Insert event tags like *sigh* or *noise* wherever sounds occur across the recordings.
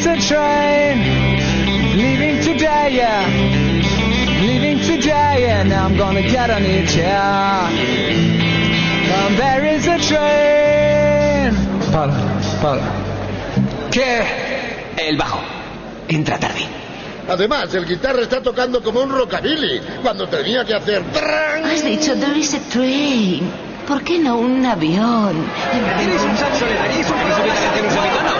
is a train leaving today, yeah. Leaving today, and I'm gonna get on it, yeah. And there is a train. Paula, Paula. ¿Qué? El bajo. Entra tarde. Además, el guitarra está tocando como un rockabilly cuando tenía que hacer... ¡tran! Has dicho there is a train. ¿Por qué no un avión? ¿Eres un saxo de nariz un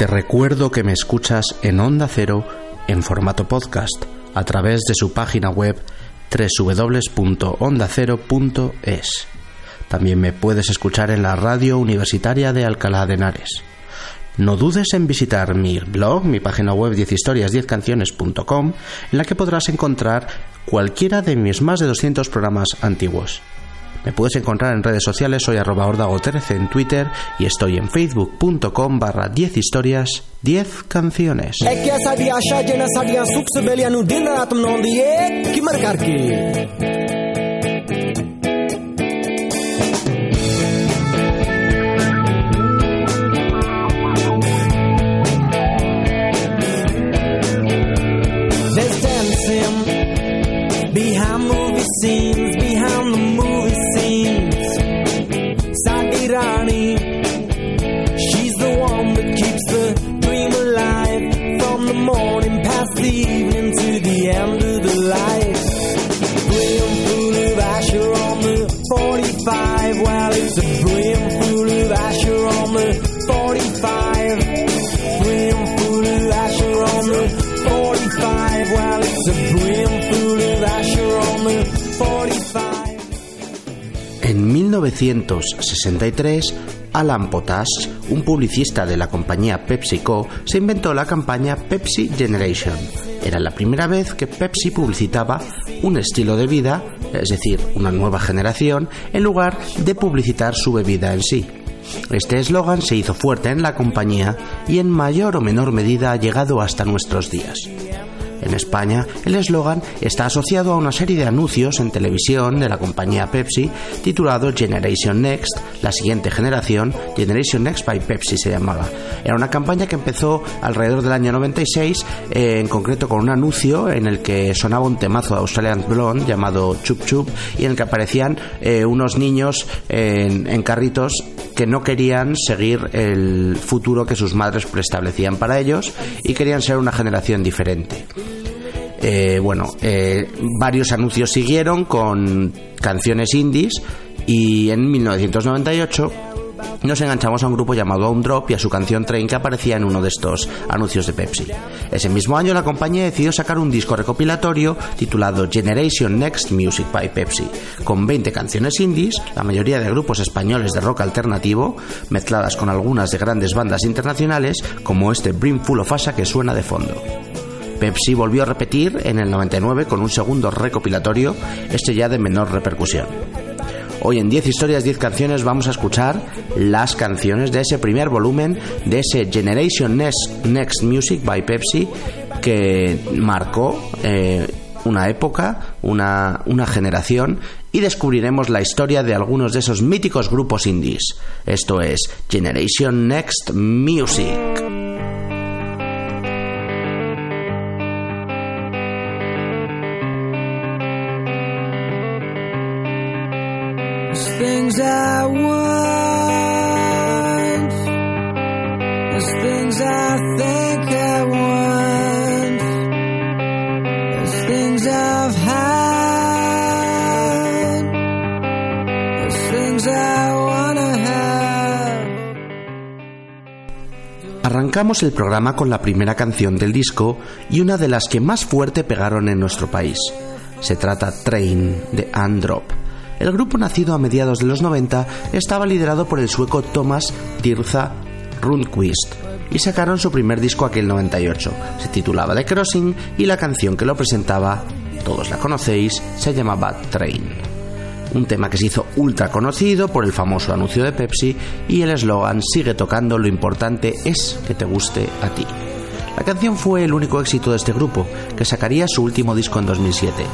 Te recuerdo que me escuchas en Onda Cero en formato podcast a través de su página web www.ondacero.es. También me puedes escuchar en la radio universitaria de Alcalá de Henares. No dudes en visitar mi blog, mi página web 10historias10canciones.com, en la que podrás encontrar cualquiera de mis más de 200 programas antiguos. Me puedes encontrar en redes sociales, soy arroba ordago13 en Twitter y estoy en facebook.com barra 10 historias, 10 canciones. 1963, Alan Potash, un publicista de la compañía PepsiCo, se inventó la campaña Pepsi Generation. Era la primera vez que Pepsi publicitaba un estilo de vida, es decir, una nueva generación, en lugar de publicitar su bebida en sí. Este eslogan se hizo fuerte en la compañía y en mayor o menor medida ha llegado hasta nuestros días. En España, el eslogan está asociado a una serie de anuncios en televisión de la compañía Pepsi titulado Generation Next, la siguiente generación, Generation Next by Pepsi se llamaba. Era una campaña que empezó alrededor del año 96, eh, en concreto con un anuncio en el que sonaba un temazo de Australian Blonde llamado Chup Chup y en el que aparecían eh, unos niños en, en carritos que no querían seguir el futuro que sus madres preestablecían para ellos y querían ser una generación diferente. Eh, bueno, eh, varios anuncios siguieron con canciones indies y en 1998 nos enganchamos a un grupo llamado Down Drop y a su canción Train que aparecía en uno de estos anuncios de Pepsi. Ese mismo año la compañía decidió sacar un disco recopilatorio titulado Generation Next Music by Pepsi, con 20 canciones indies, la mayoría de grupos españoles de rock alternativo, mezcladas con algunas de grandes bandas internacionales como este Brimful of Asa que suena de fondo. Pepsi volvió a repetir en el 99 con un segundo recopilatorio, este ya de menor repercusión. Hoy en 10 historias, 10 canciones vamos a escuchar las canciones de ese primer volumen, de ese Generation Next, Music by Pepsi, que marcó eh, una época, una, una generación y descubriremos la historia de algunos de esos míticos grupos indies. Esto es Generation Next Music. Arrancamos el programa con la primera canción del disco y una de las que más fuerte pegaron en nuestro país. Se trata Train de Androp. El grupo nacido a mediados de los 90 estaba liderado por el sueco Thomas Tirza Rundquist y sacaron su primer disco aquel 98. Se titulaba The Crossing y la canción que lo presentaba, todos la conocéis, se llamaba Train. Un tema que se hizo ultra conocido por el famoso anuncio de Pepsi y el eslogan sigue tocando lo importante es que te guste a ti. La canción fue el único éxito de este grupo, que sacaría su último disco en 2007.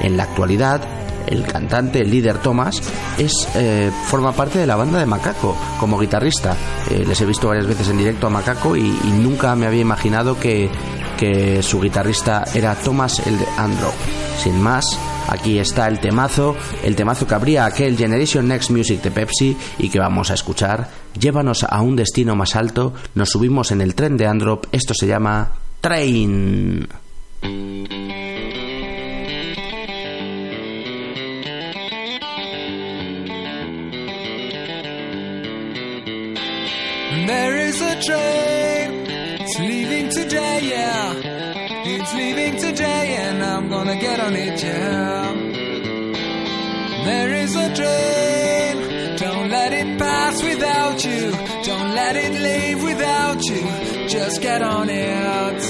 En la actualidad, el cantante, el líder Thomas, es, eh, forma parte de la banda de Macaco como guitarrista. Eh, les he visto varias veces en directo a Macaco y, nunca me había imaginado que, que su guitarrista era Thomas el de Andro. Sin más, aquí está el temazo, el temazo que abría aquel Generation Next Music de Pepsi y que vamos a escuchar. Llévanos a un destino más alto, nos subimos en el tren de Androp, esto se llama Train. Train, it. There is a train, don't let it pass without you. Don't let it leave without you. Just get on it.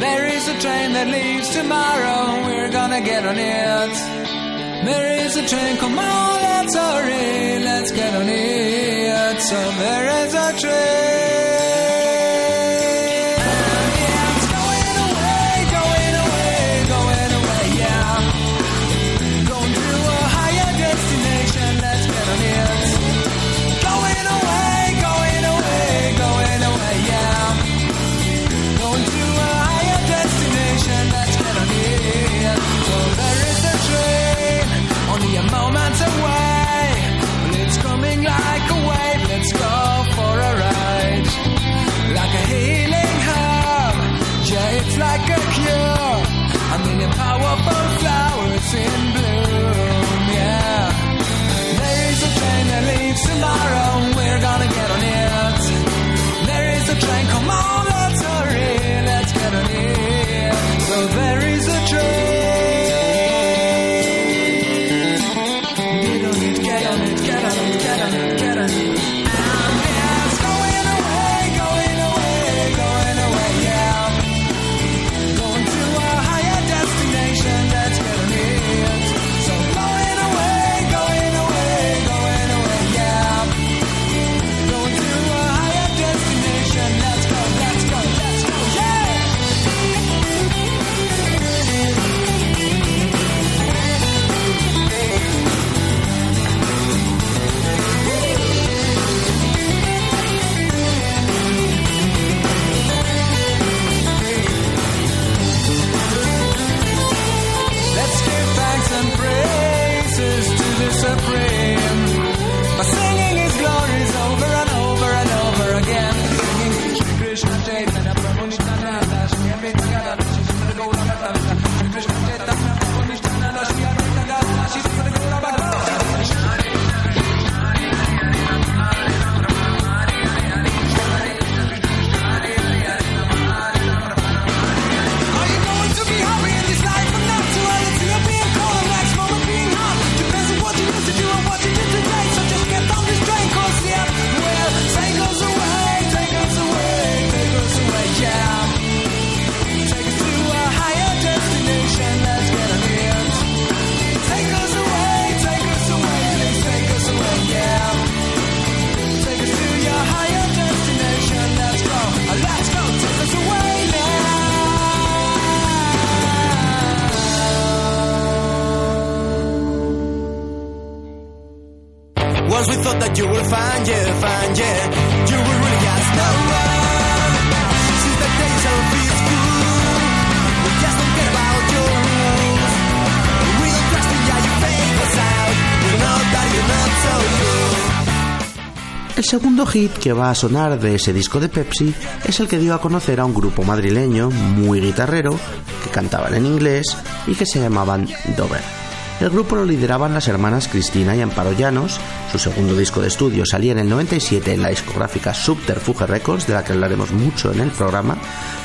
There is a train that leaves tomorrow, we're gonna get on it. There is a train, come on, let's hurry, let's get on it. So there is a train. El segundo hit que va a sonar de ese disco de Pepsi es el que dio a conocer a un grupo madrileño muy guitarrero que cantaban en inglés y que se llamaban Dover. El grupo lo lideraban las hermanas Cristina y Amparo Llanos. Su segundo disco de estudio salía en el 97 en la discográfica Subterfuge Records, de la que hablaremos mucho en el programa.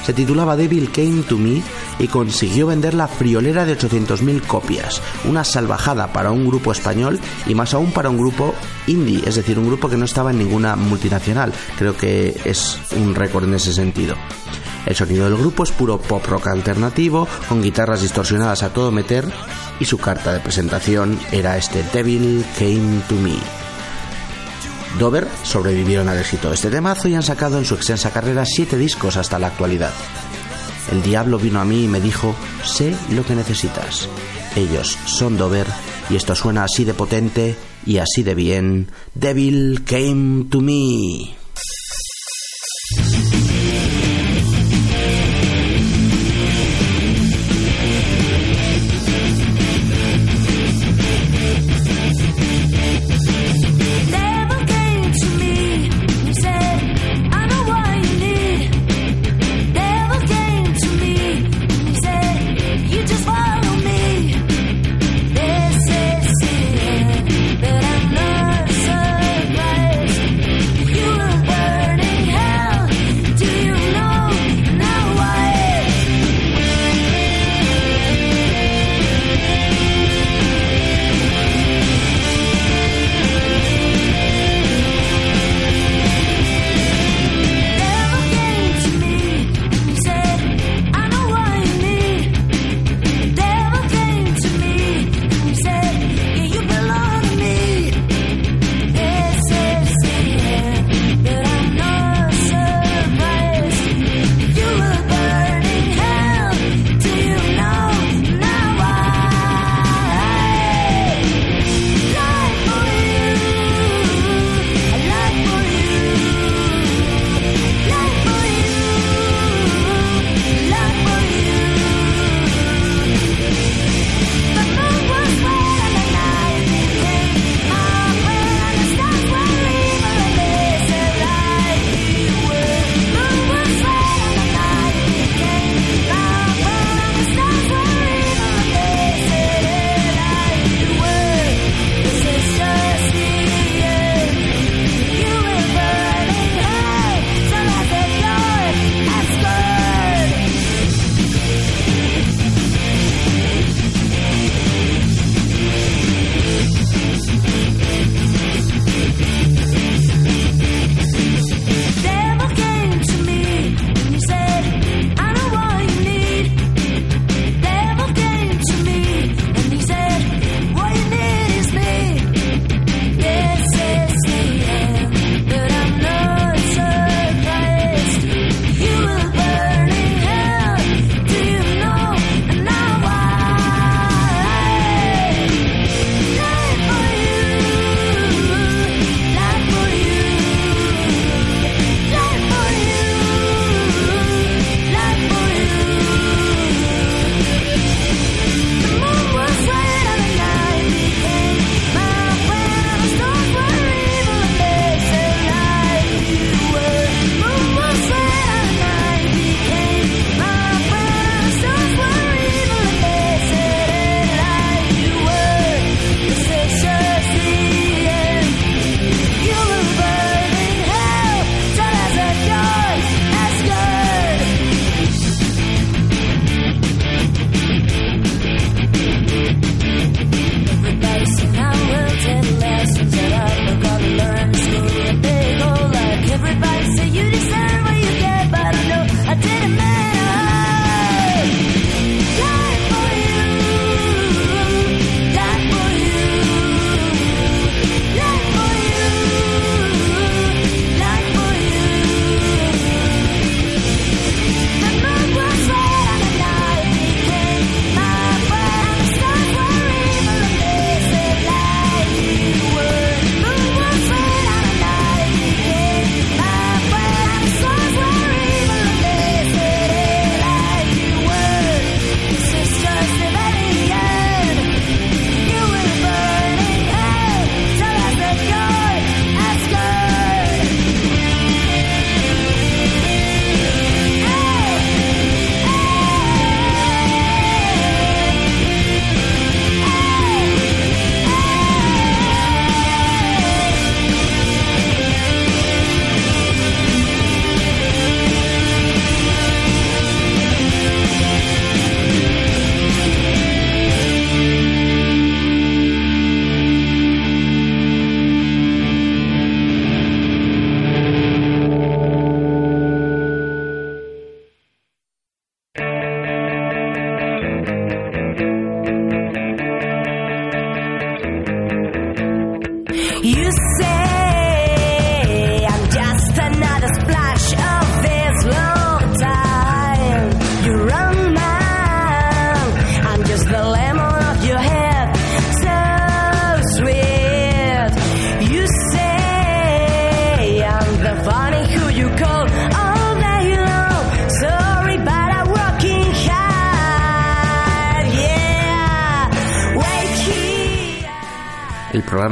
Se titulaba Devil Came to Me y consiguió vender la friolera de 800.000 copias, una salvajada para un grupo español y más aún para un grupo indie, es decir, un grupo que no estaba en ninguna multinacional. Creo que es un récord en ese sentido. El sonido del grupo es puro pop rock alternativo, con guitarras distorsionadas a todo meter, y su carta de presentación era este Devil Came to Me. Dover sobrevivieron al éxito de este temazo y han sacado en su extensa carrera siete discos hasta la actualidad. El diablo vino a mí y me dijo, sé lo que necesitas. Ellos son Dover y esto suena así de potente y así de bien. Devil Came to Me.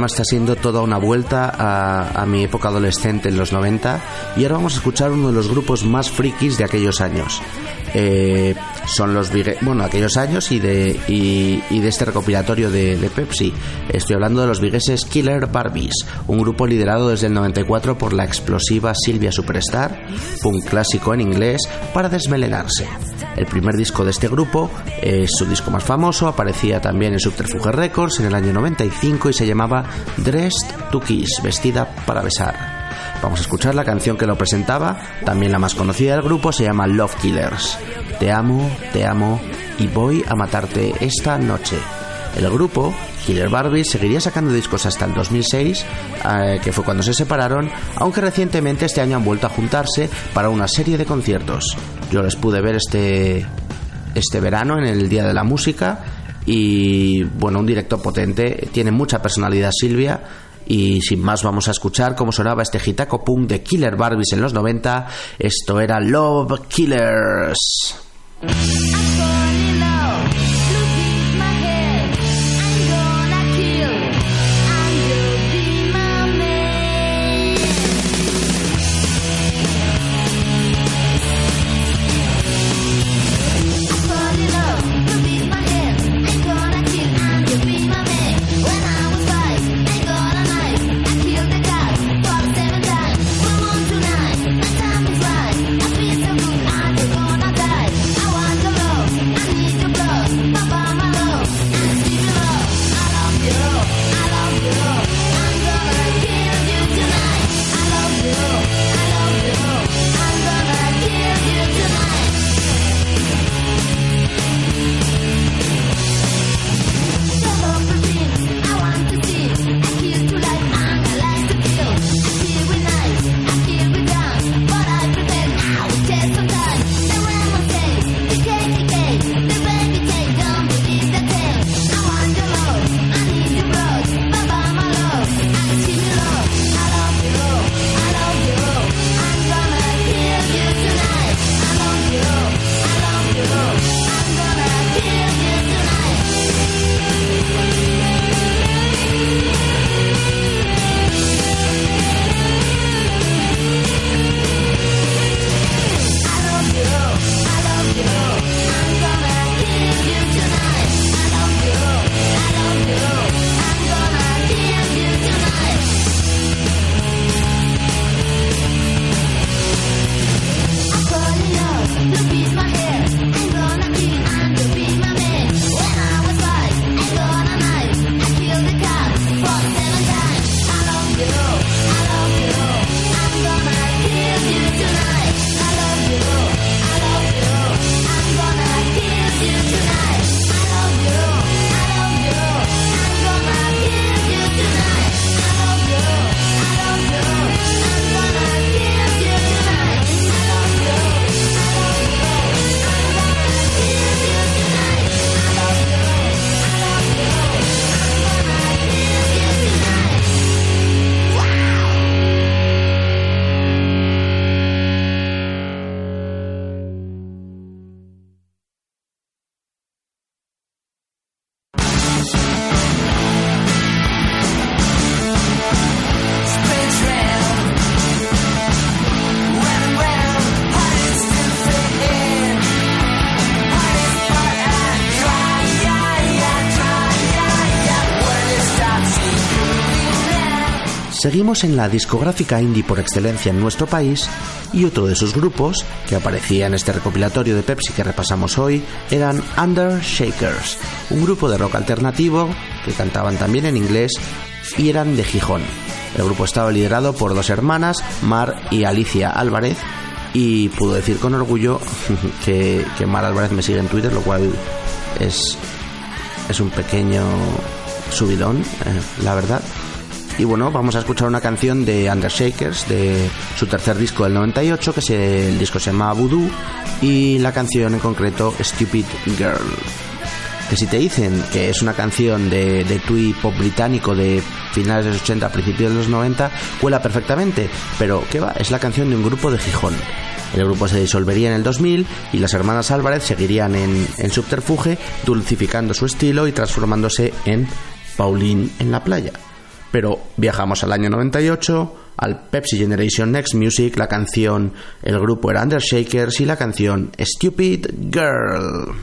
Está siendo toda una vuelta a, mi época adolescente en los 90 y ahora vamos a escuchar uno de los grupos más frikis de aquellos años. Eh, son los bueno aquellos años y de y, de este recopilatorio de, de Pepsi estoy hablando de los vigueses Killer Barbies un grupo liderado desde el 94 por la explosiva Silvia Superstar punk clásico en inglés para desmelenarse el primer disco de este grupo es su disco más famoso aparecía también en Subterfuge Records en el año 95 y se llamaba Dressed to Kiss vestida para besar Vamos a escuchar la canción que lo presentaba, también la más conocida del grupo, se llama Love Killers. Te amo, te amo y voy a matarte esta noche. El grupo, Killer Barbie, seguiría sacando discos hasta el 2006, eh, que fue cuando se separaron, aunque recientemente este año han vuelto a juntarse para una serie de conciertos. Yo les pude ver este, este verano en el Día de la Música y bueno, un directo potente, tiene mucha personalidad Silvia y sin más vamos a escuchar cómo sonaba este hitaco punk de Killer Barbies en los 90. Esto era Love Killers. En la discográfica indie por excelencia en nuestro país y otro de sus grupos que aparecía en este recopilatorio de Pepsi que repasamos hoy eran Under Shakers, un grupo de rock alternativo que cantaban también en inglés y eran de Gijón. El grupo estaba liderado por dos hermanas, Mar y Alicia Álvarez, y puedo decir con orgullo *laughs* que, que Mar Álvarez me sigue en Twitter, lo cual es, es un pequeño subidón, eh, la verdad. Y bueno, vamos a escuchar una canción de Undershakers, de su tercer disco del 98, que se, el disco se llama Voodoo, y la canción en concreto Stupid Girl. Que si te dicen que es una canción de, de pop británico de finales de los 80, principios de los 90, cuela perfectamente, pero ¿qué va? Es la canción de un grupo de Gijón. El grupo se disolvería en el 2000 y las hermanas Álvarez seguirían en, en subterfuge, dulcificando su estilo y transformándose en Pauline en la playa. Pero viajamos al año 98, al Pepsi Generation Next Music, la canción, el grupo era Undershakers y la canción Stupid Girl.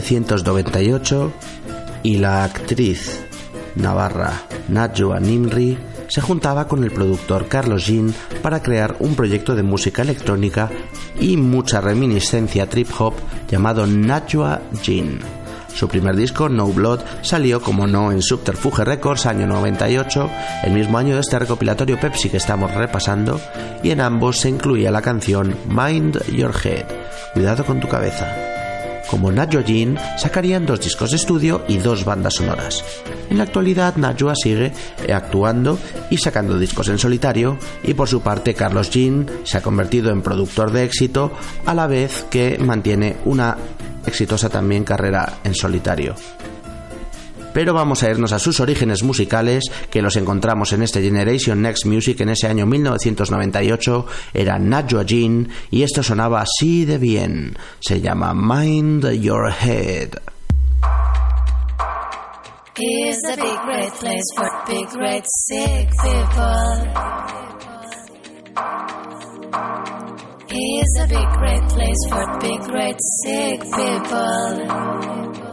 1998 y la actriz navarra Najwa Nimri se juntaba con el productor Carlos Jean para crear un proyecto de música electrónica y mucha reminiscencia trip hop llamado Najwa Jean. Su primer disco, No Blood, salió como no en Subterfuge Records año 98, el mismo año de este recopilatorio Pepsi que estamos repasando, y en ambos se incluía la canción Mind Your Head, Cuidado con tu cabeza. Como Najwa Jean, sacarían dos discos de estudio y dos bandas sonoras. En la actualidad, Najwa sigue actuando y sacando discos en solitario, y por su parte, Carlos Jean se ha convertido en productor de éxito, a la vez que mantiene una exitosa también carrera en solitario. Pero vamos a irnos a sus orígenes musicales, que los encontramos en este Generation Next Music en ese año 1998. Era Najwa Jean y esto sonaba así de bien. Se llama Mind Your Head. A big place for big sick people. A big place for big sick people.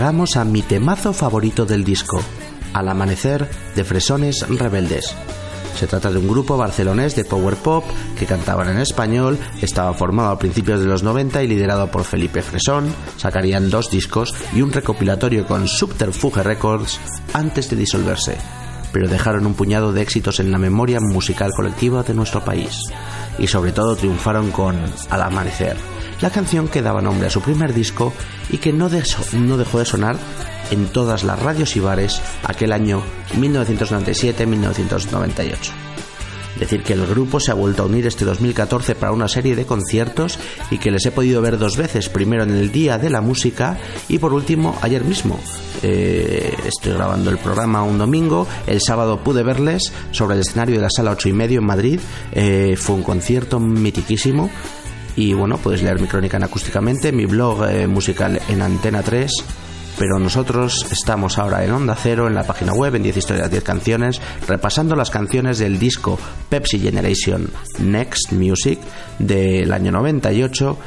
Llegamos a mi temazo favorito del disco, Al amanecer de Fresones Rebeldes. Se trata de un grupo barcelonés de power pop que cantaban en español, estaba formado a principios de los 90 y liderado por Felipe Fresón. Sacarían dos discos y un recopilatorio con Subterfuge Records antes de disolverse, pero dejaron un puñado de éxitos en la memoria musical colectiva de nuestro país. Y sobre todo triunfaron con Al amanecer, la canción que daba nombre a su primer disco y que no, no dejó de sonar en todas las radios y bares aquel año 1997-1998. Decir que el grupo se ha vuelto a unir este 2014 para una serie de conciertos y que les he podido ver dos veces, primero en el Día de la Música y por último ayer mismo. Eh, estoy grabando el programa un domingo, el sábado pude verles sobre el escenario de la sala 8 y medio en Madrid. Eh, fue un concierto mitiquísimo y bueno, puedes leer mi crónica en acústicamente, mi blog eh, musical en Antena 3 pero nosotros estamos ahora en Onda Cero, en la página web, en 10 historias, 10 canciones, repasando las canciones del disco Pepsi Generation Next Music del año 98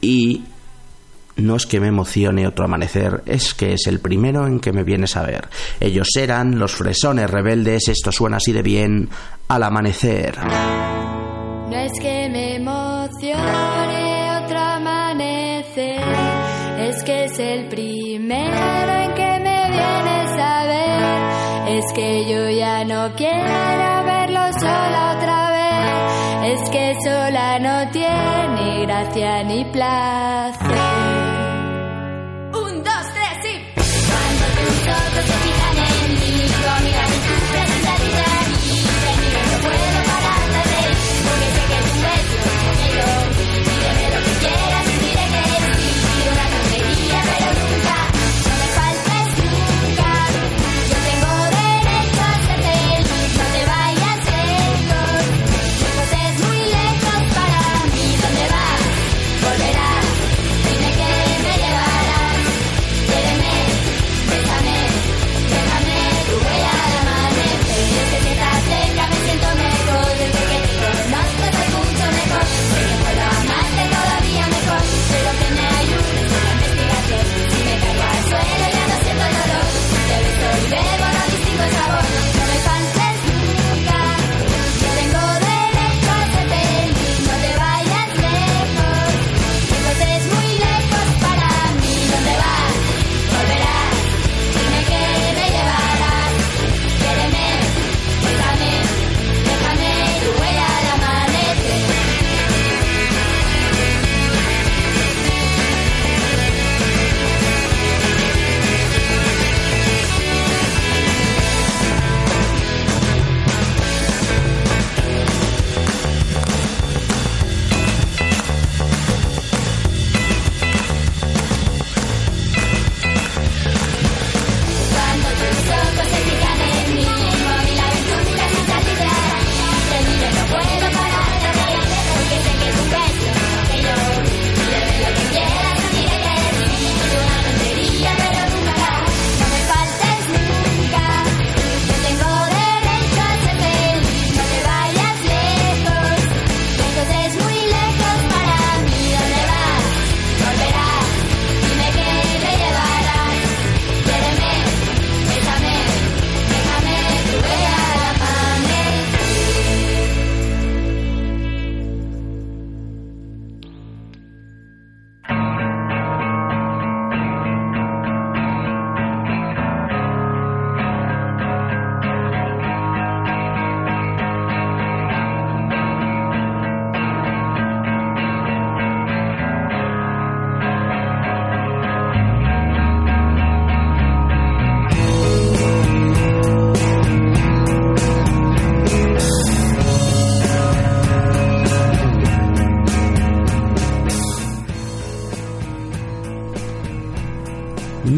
y no es que me emocione otro amanecer, es que es el primero en que me vienes a ver. Ellos eran los fresones rebeldes, esto suena así de bien, al amanecer. No es que me emocione Es que yo ya no quiero verlo sola otra vez, es que sola no tiene gracia ni placer.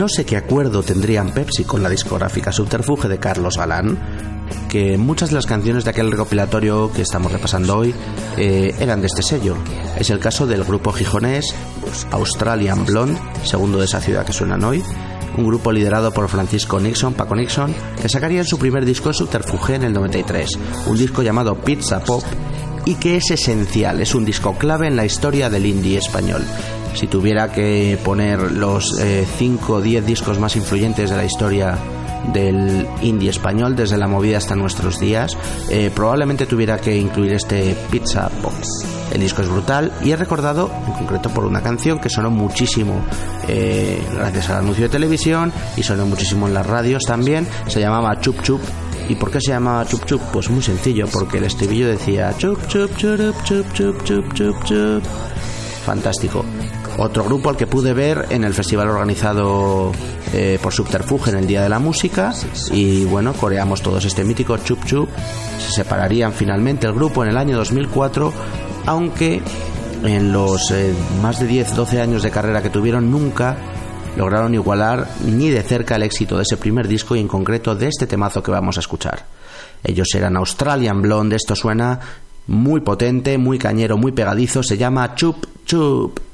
No sé qué acuerdo tendrían Pepsi con la discográfica Subterfuge de Carlos Galán, que muchas de las canciones de aquel recopilatorio que estamos repasando hoy eh, eran de este sello. Es el caso del grupo gijonés Australian Blonde, segundo de esa ciudad que suenan hoy, un grupo liderado por Francisco Nixon, Paco Nixon, que sacarían su primer disco en Subterfuge en el 93, un disco llamado Pizza Pop y que es esencial, es un disco clave en la historia del indie español. Si tuviera que poner los 5 o 10 discos más influyentes de la historia del indie español desde la movida hasta nuestros días, eh, probablemente tuviera que incluir este Pizza Pop. El disco es brutal y es recordado en concreto por una canción que sonó muchísimo eh, gracias al anuncio de televisión y sonó muchísimo en las radios también. Se llamaba Chup Chup ¿Y por qué se llamaba Chup Chup? Pues muy sencillo, porque el estribillo decía Chup Chup Chup Chup Chup Chup Chup Chup. Fantástico. Otro grupo al que pude ver en el festival organizado eh, por Subterfuge en el Día de la Música y bueno, coreamos todos este mítico Chup Chup. Se separarían finalmente el grupo en el año 2004, aunque en los eh, más de 10-12 años de carrera que tuvieron nunca lograron igualar ni de cerca el éxito de ese primer disco y en concreto de este temazo que vamos a escuchar. Ellos eran Australian Blonde, esto suena muy potente, muy cañero, muy pegadizo, se llama Chup Chup.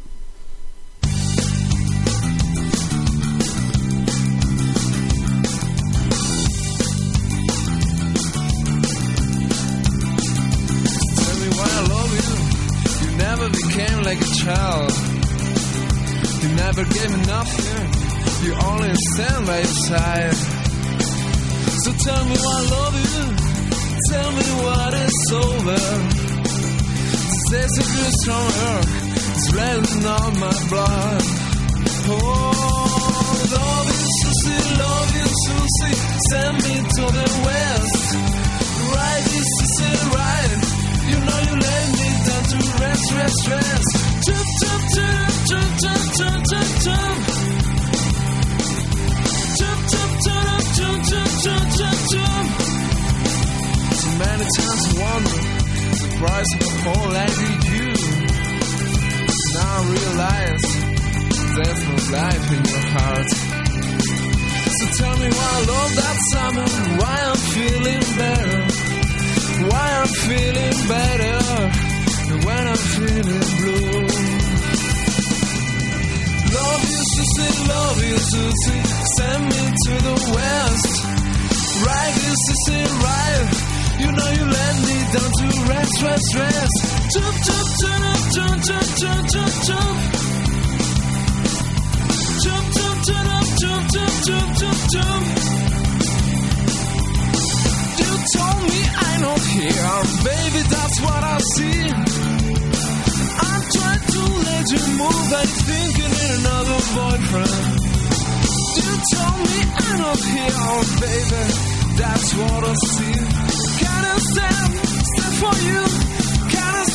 taste from her is on my blood. Oh, love loving Susie, loving Susie, send me to the west. Right, Susie, right. You know you lay me down to rest, rest, rest. Chop, chop, chop, chop, chop, chop, chop, chop. Chop, chop, chop, chop, chop, chop. So many times I wonder the price of a poor lady. Realize there's no life in your heart. So tell me why I love that summer, why I'm feeling better, why I'm feeling better when I'm feeling blue. Love you, Susie, love you, Susie, send me to the west. Right, you, Susie, right. You know you let me down to rest, rest, rest. Jump, jump, jump, jump, jump, jump, jump, jump. Jump, jump, jump, jump, jump, jump, jump, jump. You told me I know here, baby, that's what I see. I'm trying to let you move, but you're thinking in another boyfriend. You told me I know here, baby, that's what I see. Can I stand, stand for you?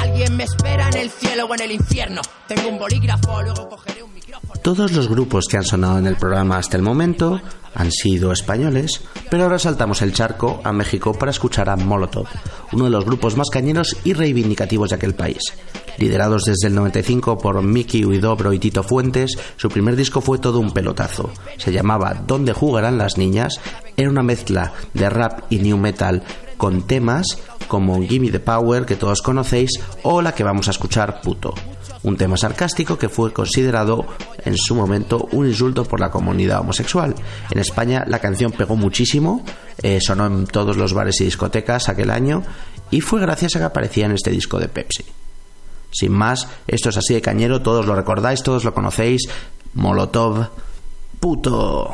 Alguien me espera en el cielo o en el infierno. Tengo un bolígrafo, luego cogeré un micrófono. Todos los grupos que han sonado en el programa hasta el momento han sido españoles, pero ahora saltamos el charco a México para escuchar a Molotov, uno de los grupos más cañeros y reivindicativos de aquel país. Liderados desde el 95 por Mickey Huidobro y Tito Fuentes, su primer disco fue todo un pelotazo. Se llamaba ¿Dónde jugarán las niñas? Era una mezcla de rap y new metal con temas como Gimme the Power, que todos conocéis, o la que vamos a escuchar, Puto. Un tema sarcástico que fue considerado en su momento un insulto por la comunidad homosexual. En España la canción pegó muchísimo, eh, sonó en todos los bares y discotecas aquel año y fue gracias a que aparecía en este disco de Pepsi. Sin más, esto es así de cañero, todos lo recordáis, todos lo conocéis. Molotov, puto.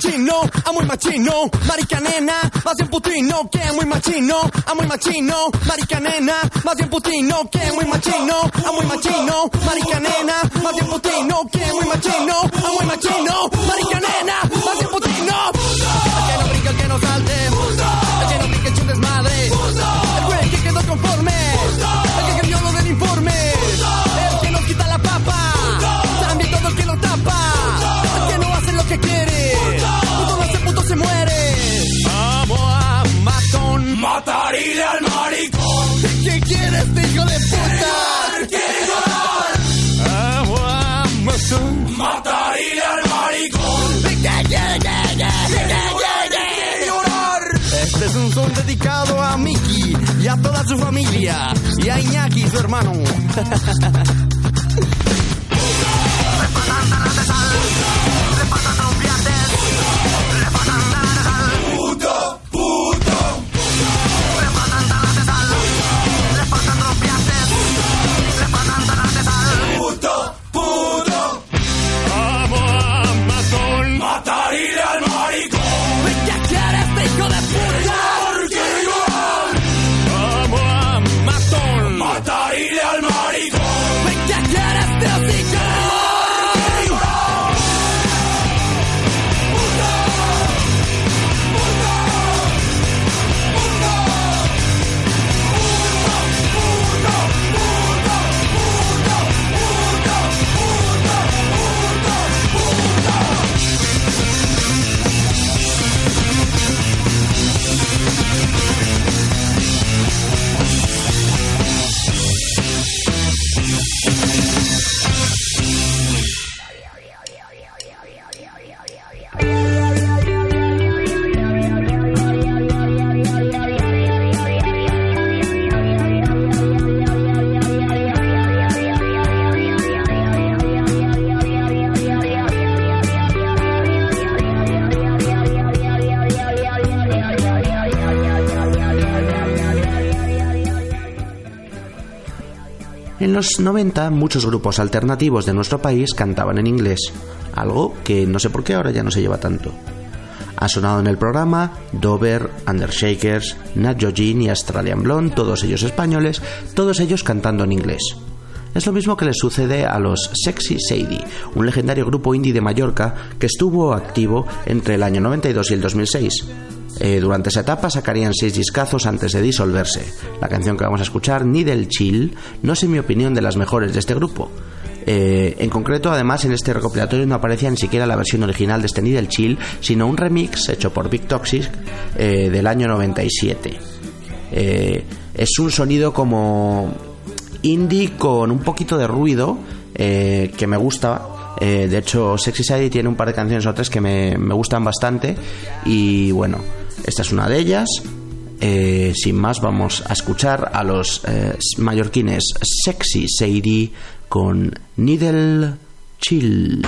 Machino, a muy machino, marica nena, más bien putino, que muy machino, a muy machino, marica nena, más bien putino, que muy machino, a muy machino, marica nena, más bien putino, que muy machino, a muy machino, marica nena, más bien putino. Que no brinca, que no salte, matarile al maricón. ¿Qué quieres, hijo de puta? ¡Quiere llorar! Amo a matón, matarile al maricón. ¿Qué quiere, quiere, quiere, quiere llorar? Este es un son dedicado a Miki y a toda su familia y a Iñaki, su hermano. *laughs* los 90 muchos grupos alternativos de nuestro país cantaban en inglés, algo que no sé por qué ahora ya no se lleva tanto. Ha sonado en el programa Dover, Undershakers, Nat Joggin y Australian Blonde, todos ellos españoles, todos ellos cantando en inglés. Es lo mismo que le sucede a los Sexy Sadie, un legendario grupo indie de Mallorca que estuvo activo entre el año 92 y el 2006. Eh, durante esa etapa sacarían seis discazos antes de disolverse. La canción que vamos a escuchar, Needle Chill, no es en mi opinión de las mejores de este grupo. Eh, en concreto, además, en este recopilatorio no aparecía ni siquiera la versión original de este Needle Chill, sino un remix hecho por Big Toxic eh, del año 97. Eh, es un sonido como indie con un poquito de ruido eh, que me gusta. Eh, de hecho, Sexy Sadie tiene un par de canciones o tres que me, me gustan bastante. Y bueno, esta es una de ellas. Eh, sin más, vamos a escuchar a los mallorquines Sexy Sadie con Needle Chill.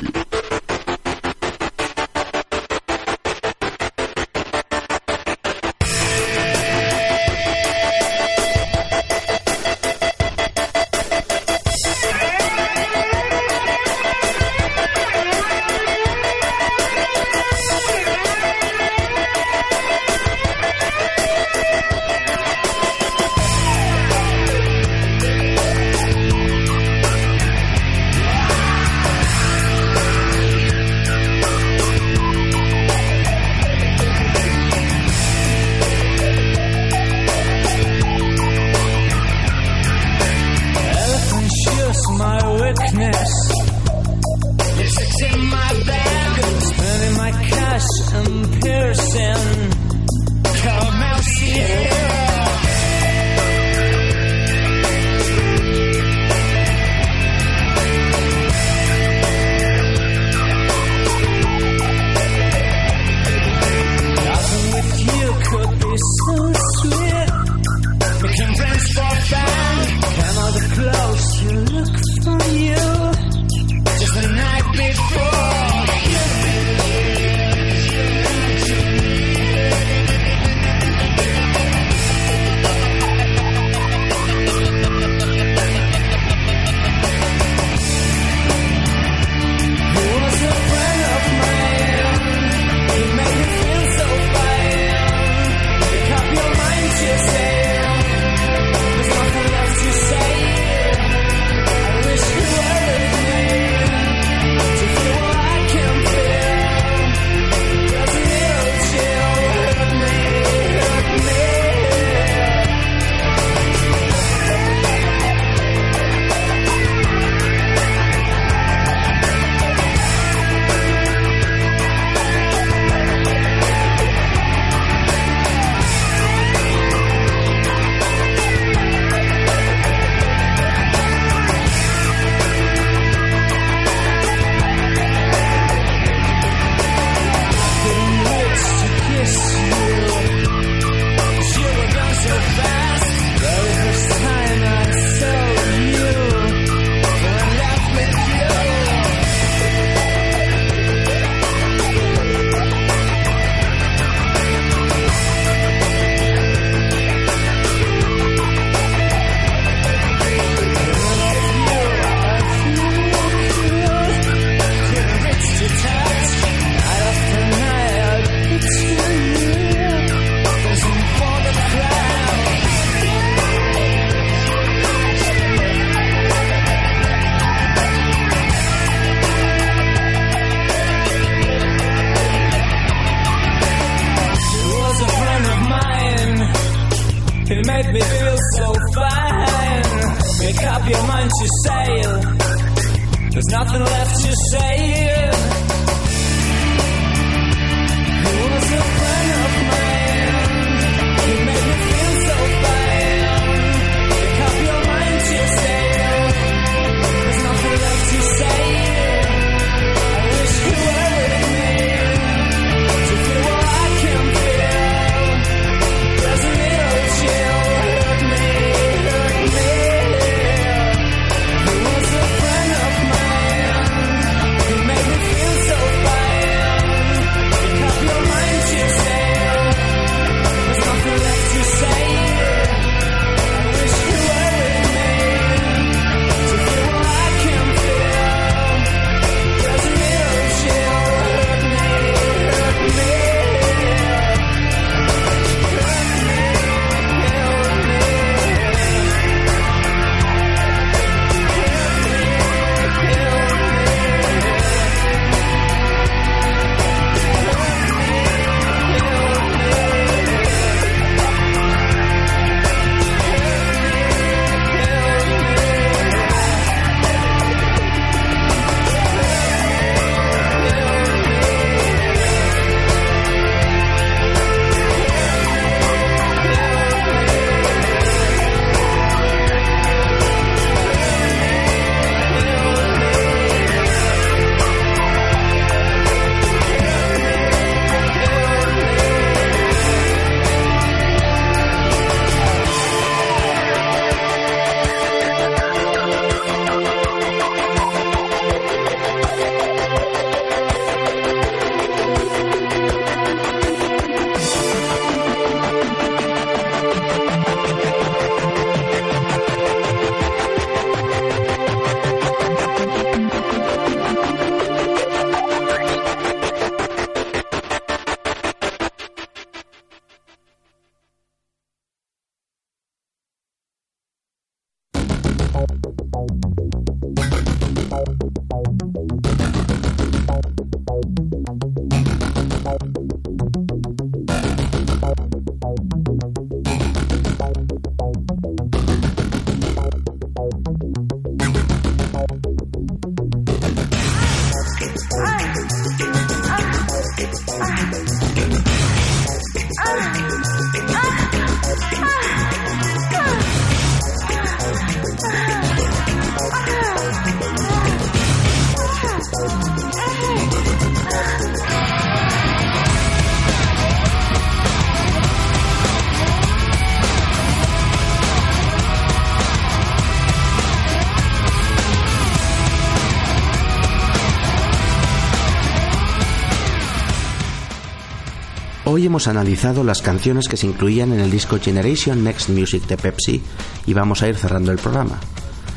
Hoy hemos analizado las canciones que se incluían en el disco Generation Next Music de Pepsi y vamos a ir cerrando el programa.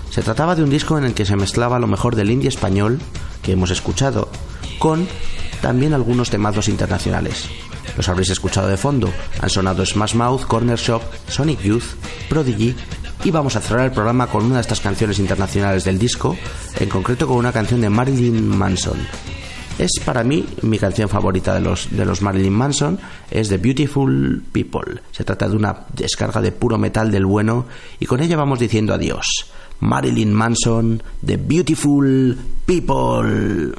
Se trataba de un disco en el que se mezclaba lo mejor del indie español que hemos escuchado con también algunos temazos internacionales. Los habréis escuchado de fondo, han sonado Smash Mouth, Corner Shop, Sonic Youth, Prodigy y vamos a cerrar el programa con una de estas canciones internacionales del disco, en concreto con una canción de Marilyn Manson. Es para mí mi canción favorita de los, de los Marilyn Manson, es The Beautiful People. Se trata de una descarga de puro metal del bueno y con ella vamos diciendo adiós. Marilyn Manson, The Beautiful People.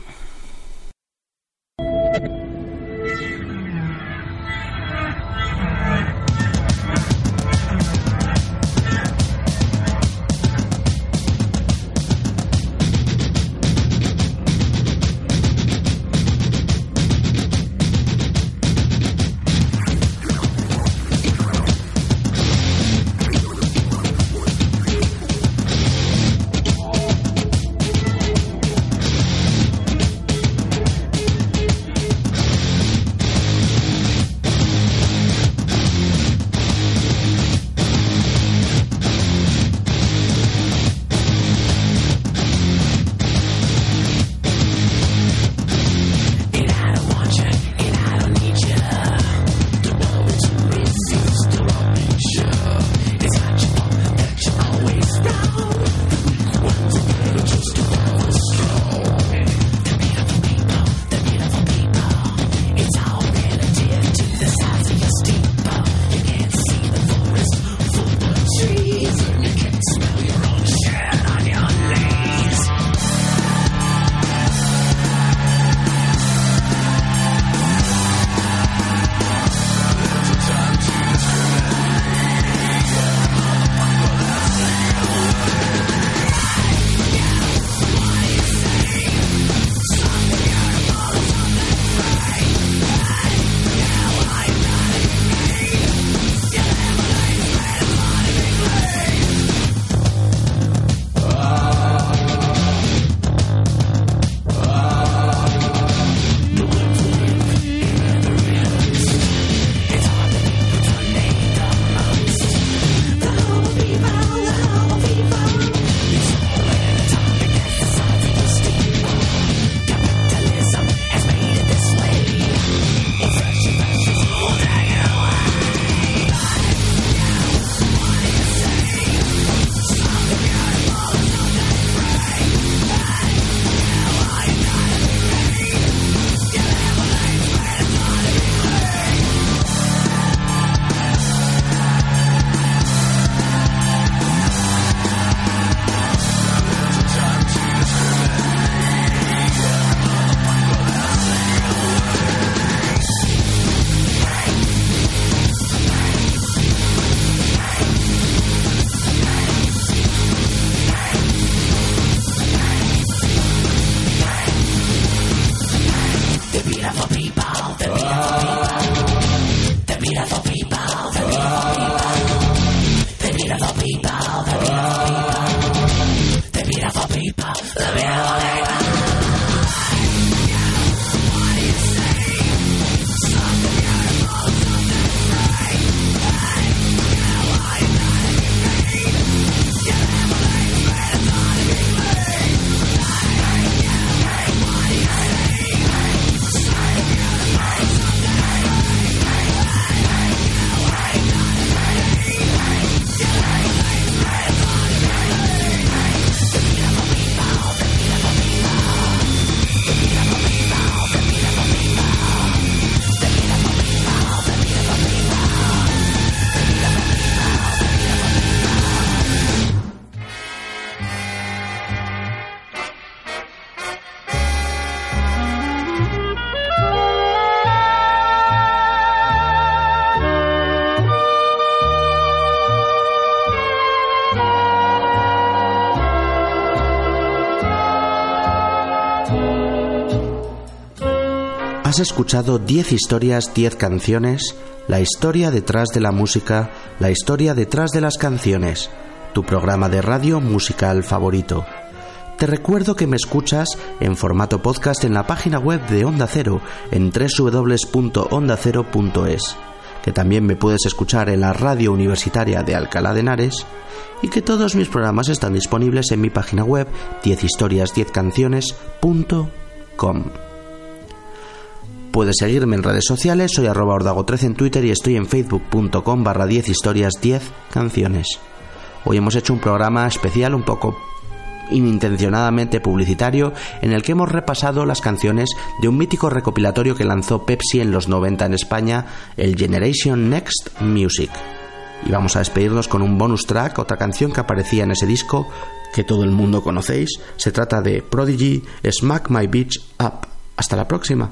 Has escuchado 10 historias, 10 canciones, la historia detrás de la música, la historia detrás de las canciones, tu programa de radio musical favorito. Te recuerdo que me escuchas en formato podcast en la página web de Onda Cero en www.ondacero.es, que también me puedes escuchar en la radio universitaria de Alcalá de Henares y que todos mis programas están disponibles en mi página web 10historias10canciones.com. Puedes seguirme en redes sociales, soy arroba ordago13 en Twitter y estoy en facebook.com barra 10 historias 10 canciones. Hoy hemos hecho un programa especial un poco inintencionadamente publicitario en el que hemos repasado las canciones de un mítico recopilatorio que lanzó Pepsi en los 90 en España, el Generation Next Music. Y vamos a despedirnos con un bonus track, otra canción que aparecía en ese disco que todo el mundo conocéis. Se trata de Prodigy Smack My Beach Up. Hasta la próxima.